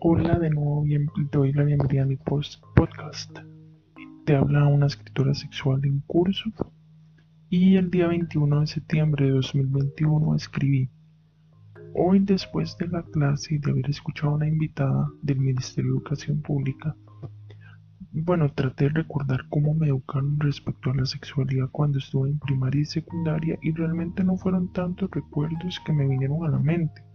Hola de nuevo, bien, te doy la bienvenida a mi post podcast. Te habla una escritora sexual en curso y el día 21 de septiembre de 2021 escribí. Hoy después de la clase y de haber escuchado a una invitada del Ministerio de Educación Pública, bueno, traté de recordar cómo me educaron respecto a la sexualidad cuando estuve en primaria y secundaria y realmente no fueron tantos recuerdos que me vinieron a la mente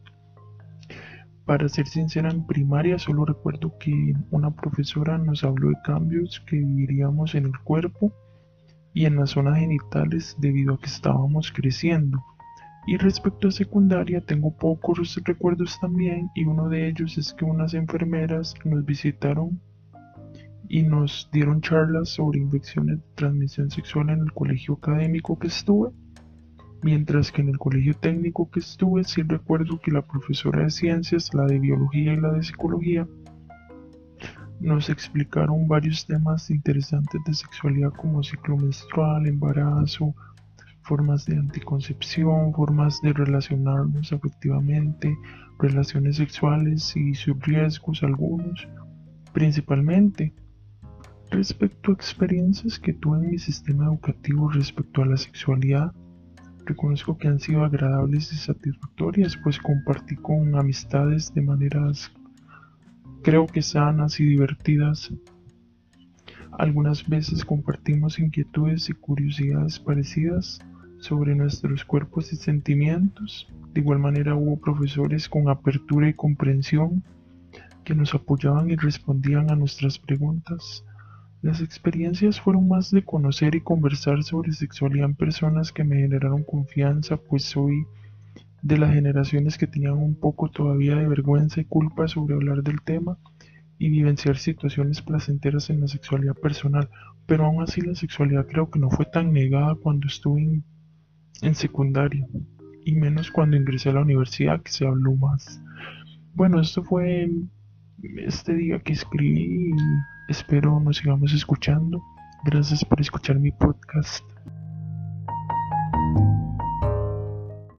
para ser sincera, en primaria solo recuerdo que una profesora nos habló de cambios que viviríamos en el cuerpo y en las zonas genitales debido a que estábamos creciendo. Y respecto a secundaria tengo pocos recuerdos también y uno de ellos es que unas enfermeras nos visitaron y nos dieron charlas sobre infecciones de transmisión sexual en el colegio académico que estuve Mientras que en el colegio técnico que estuve sí recuerdo que la profesora de ciencias, la de biología y la de psicología nos explicaron varios temas interesantes de sexualidad como ciclo menstrual, embarazo, formas de anticoncepción, formas de relacionarnos afectivamente, relaciones sexuales y sus riesgos algunos, principalmente. Respecto a experiencias que tuve en mi sistema educativo respecto a la sexualidad, Reconozco que han sido agradables y satisfactorias, pues compartí con amistades de maneras creo que sanas y divertidas. Algunas veces compartimos inquietudes y curiosidades parecidas sobre nuestros cuerpos y sentimientos. De igual manera hubo profesores con apertura y comprensión que nos apoyaban y respondían a nuestras preguntas. Las experiencias fueron más de conocer y conversar sobre sexualidad en personas que me generaron confianza, pues soy de las generaciones que tenían un poco todavía de vergüenza y culpa sobre hablar del tema y vivenciar situaciones placenteras en la sexualidad personal, pero aún así la sexualidad creo que no fue tan negada cuando estuve en, secundaria y menos cuando ingresé a la universidad que se habló más. Bueno, esto fue este día que escribí Espero nos sigamos escuchando. Gracias por escuchar mi podcast.